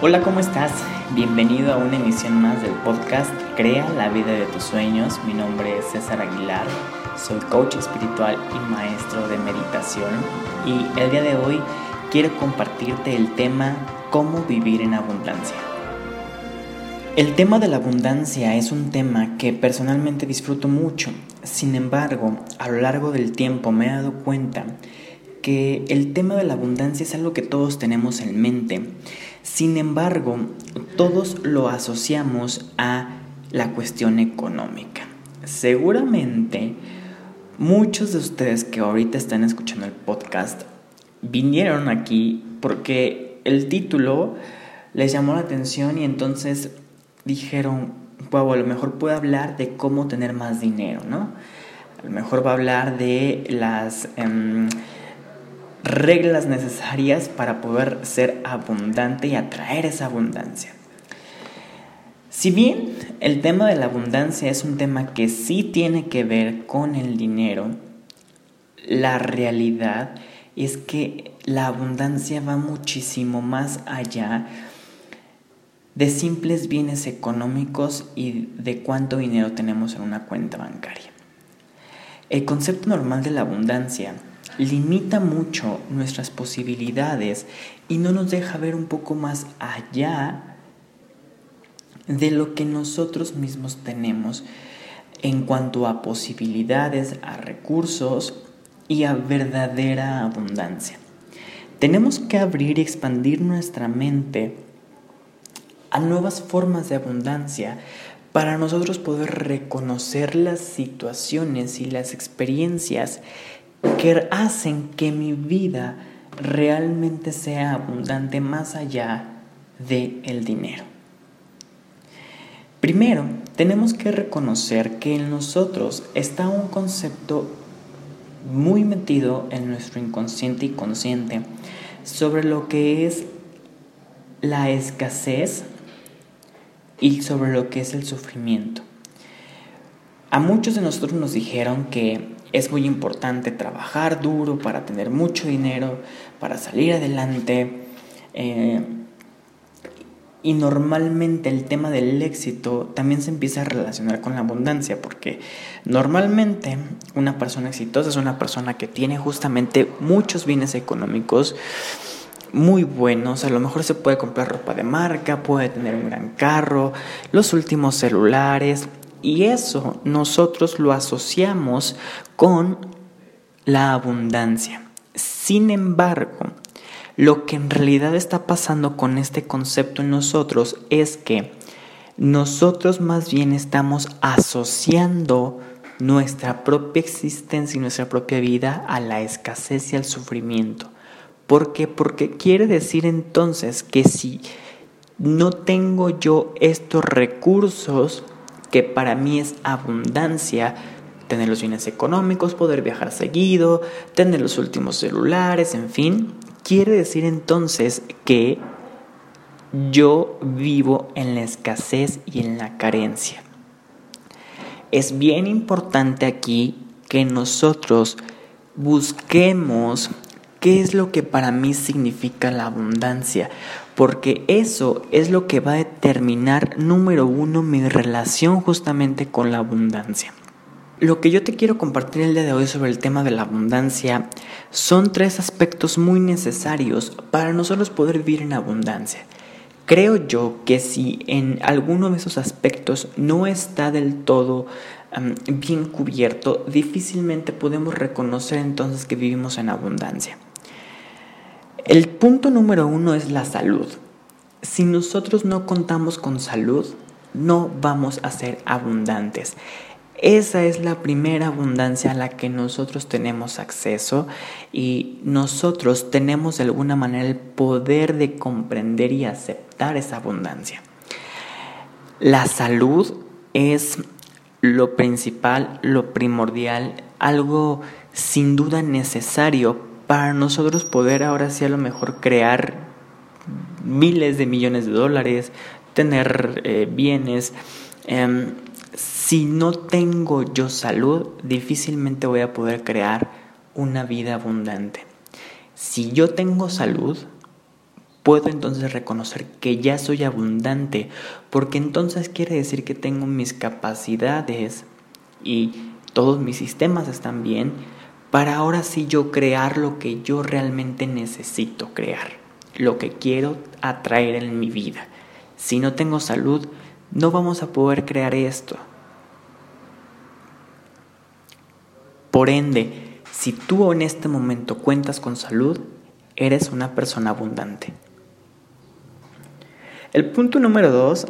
Hola, ¿cómo estás? Bienvenido a una emisión más del podcast Crea la vida de tus sueños. Mi nombre es César Aguilar, soy coach espiritual y maestro de meditación y el día de hoy quiero compartirte el tema cómo vivir en abundancia. El tema de la abundancia es un tema que personalmente disfruto mucho. Sin embargo, a lo largo del tiempo me he dado cuenta que el tema de la abundancia es algo que todos tenemos en mente. Sin embargo, todos lo asociamos a la cuestión económica. Seguramente muchos de ustedes que ahorita están escuchando el podcast vinieron aquí porque el título les llamó la atención y entonces dijeron, wow, a lo mejor puede hablar de cómo tener más dinero, ¿no? A lo mejor va a hablar de las em, reglas necesarias para poder ser abundante y atraer esa abundancia. Si bien el tema de la abundancia es un tema que sí tiene que ver con el dinero, la realidad es que la abundancia va muchísimo más allá de simples bienes económicos y de cuánto dinero tenemos en una cuenta bancaria. El concepto normal de la abundancia limita mucho nuestras posibilidades y no nos deja ver un poco más allá de lo que nosotros mismos tenemos en cuanto a posibilidades, a recursos y a verdadera abundancia. Tenemos que abrir y expandir nuestra mente a nuevas formas de abundancia para nosotros poder reconocer las situaciones y las experiencias que hacen que mi vida realmente sea abundante más allá del el dinero. Primero, tenemos que reconocer que en nosotros está un concepto muy metido en nuestro inconsciente y consciente sobre lo que es la escasez y sobre lo que es el sufrimiento. A muchos de nosotros nos dijeron que es muy importante trabajar duro para tener mucho dinero, para salir adelante. Eh, y normalmente el tema del éxito también se empieza a relacionar con la abundancia, porque normalmente una persona exitosa es una persona que tiene justamente muchos bienes económicos, muy buenos. A lo mejor se puede comprar ropa de marca, puede tener un gran carro, los últimos celulares. Y eso nosotros lo asociamos con la abundancia. Sin embargo, lo que en realidad está pasando con este concepto en nosotros es que nosotros más bien estamos asociando nuestra propia existencia y nuestra propia vida a la escasez y al sufrimiento. ¿Por qué? Porque quiere decir entonces que si no tengo yo estos recursos, que para mí es abundancia, tener los bienes económicos, poder viajar seguido, tener los últimos celulares, en fin, quiere decir entonces que yo vivo en la escasez y en la carencia. Es bien importante aquí que nosotros busquemos ¿Qué es lo que para mí significa la abundancia? Porque eso es lo que va a determinar, número uno, mi relación justamente con la abundancia. Lo que yo te quiero compartir el día de hoy sobre el tema de la abundancia son tres aspectos muy necesarios para nosotros poder vivir en abundancia. Creo yo que si en alguno de esos aspectos no está del todo bien cubierto, difícilmente podemos reconocer entonces que vivimos en abundancia. El punto número uno es la salud. Si nosotros no contamos con salud, no vamos a ser abundantes. Esa es la primera abundancia a la que nosotros tenemos acceso y nosotros tenemos de alguna manera el poder de comprender y aceptar esa abundancia. La salud es lo principal, lo primordial, algo sin duda necesario para nosotros poder ahora sí a lo mejor crear miles de millones de dólares, tener eh, bienes. Em, si no tengo yo salud, difícilmente voy a poder crear una vida abundante. Si yo tengo salud, puedo entonces reconocer que ya soy abundante, porque entonces quiere decir que tengo mis capacidades y todos mis sistemas están bien para ahora sí yo crear lo que yo realmente necesito crear, lo que quiero atraer en mi vida. Si no tengo salud, no vamos a poder crear esto. Por ende, si tú en este momento cuentas con salud, eres una persona abundante. El punto número dos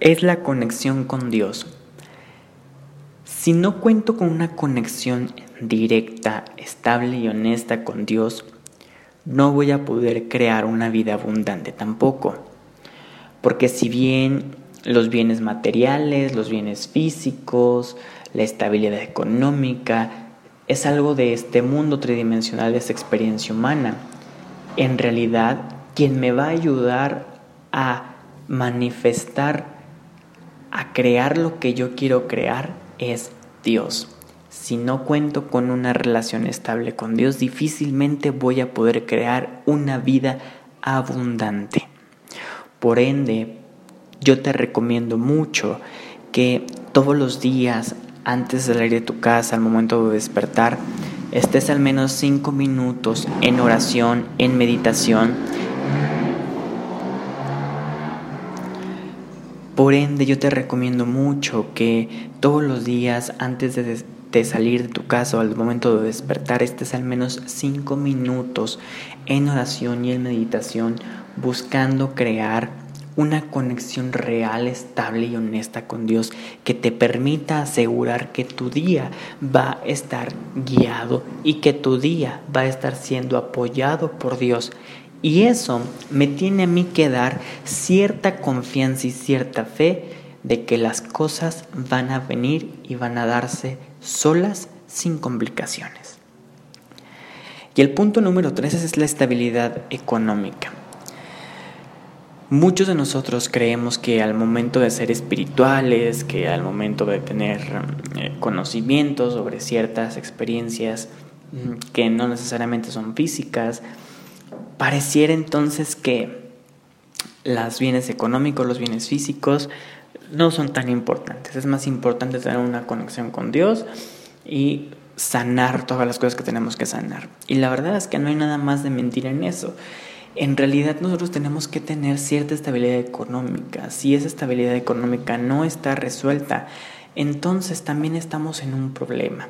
es la conexión con Dios. Si no cuento con una conexión directa, estable y honesta con Dios, no voy a poder crear una vida abundante tampoco. Porque si bien los bienes materiales, los bienes físicos, la estabilidad económica, es algo de este mundo tridimensional, de esta experiencia humana, en realidad quien me va a ayudar a manifestar, a crear lo que yo quiero crear es Dios. Si no cuento con una relación estable con Dios, difícilmente voy a poder crear una vida abundante. Por ende, yo te recomiendo mucho que todos los días, antes de salir de tu casa, al momento de despertar, estés al menos cinco minutos en oración, en meditación. Por ende, yo te recomiendo mucho que todos los días, antes de de salir de tu casa o al momento de despertar estés al menos cinco minutos en oración y en meditación buscando crear una conexión real, estable y honesta con Dios que te permita asegurar que tu día va a estar guiado y que tu día va a estar siendo apoyado por Dios. Y eso me tiene a mí que dar cierta confianza y cierta fe de que las cosas van a venir y van a darse solas sin complicaciones. Y el punto número tres es la estabilidad económica. Muchos de nosotros creemos que al momento de ser espirituales, que al momento de tener eh, conocimientos sobre ciertas experiencias mm, que no necesariamente son físicas, pareciera entonces que los bienes económicos, los bienes físicos, no son tan importantes. Es más importante tener una conexión con Dios y sanar todas las cosas que tenemos que sanar. Y la verdad es que no hay nada más de mentira en eso. En realidad nosotros tenemos que tener cierta estabilidad económica. Si esa estabilidad económica no está resuelta, entonces también estamos en un problema.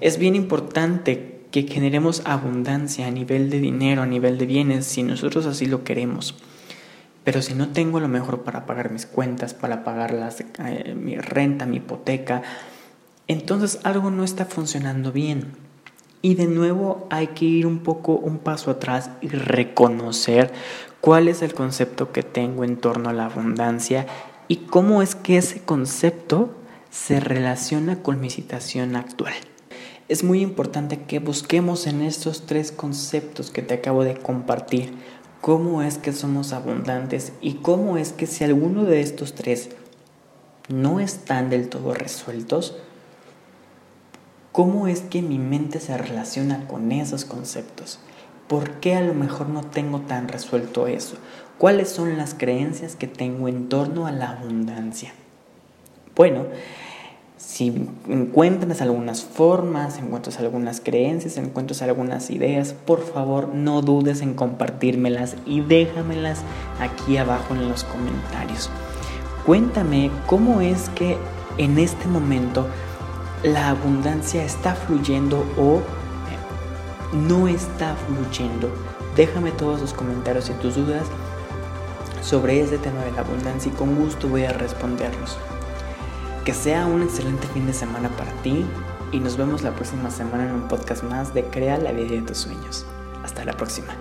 Es bien importante que generemos abundancia a nivel de dinero, a nivel de bienes, si nosotros así lo queremos. Pero si no tengo lo mejor para pagar mis cuentas, para pagar eh, mi renta, mi hipoteca, entonces algo no está funcionando bien. Y de nuevo hay que ir un poco, un paso atrás y reconocer cuál es el concepto que tengo en torno a la abundancia y cómo es que ese concepto se relaciona con mi situación actual. Es muy importante que busquemos en estos tres conceptos que te acabo de compartir cómo es que somos abundantes y cómo es que si alguno de estos tres no están del todo resueltos, cómo es que mi mente se relaciona con esos conceptos. ¿Por qué a lo mejor no tengo tan resuelto eso? ¿Cuáles son las creencias que tengo en torno a la abundancia? Bueno, si encuentras algunas formas, encuentras algunas creencias, encuentras algunas ideas, por favor no dudes en compartírmelas y déjamelas aquí abajo en los comentarios. Cuéntame cómo es que en este momento la abundancia está fluyendo o no está fluyendo. Déjame todos los comentarios y tus dudas sobre este tema de la abundancia y con gusto voy a responderlos. Que sea un excelente fin de semana para ti y nos vemos la próxima semana en un podcast más de Crea la vida de tus sueños. Hasta la próxima.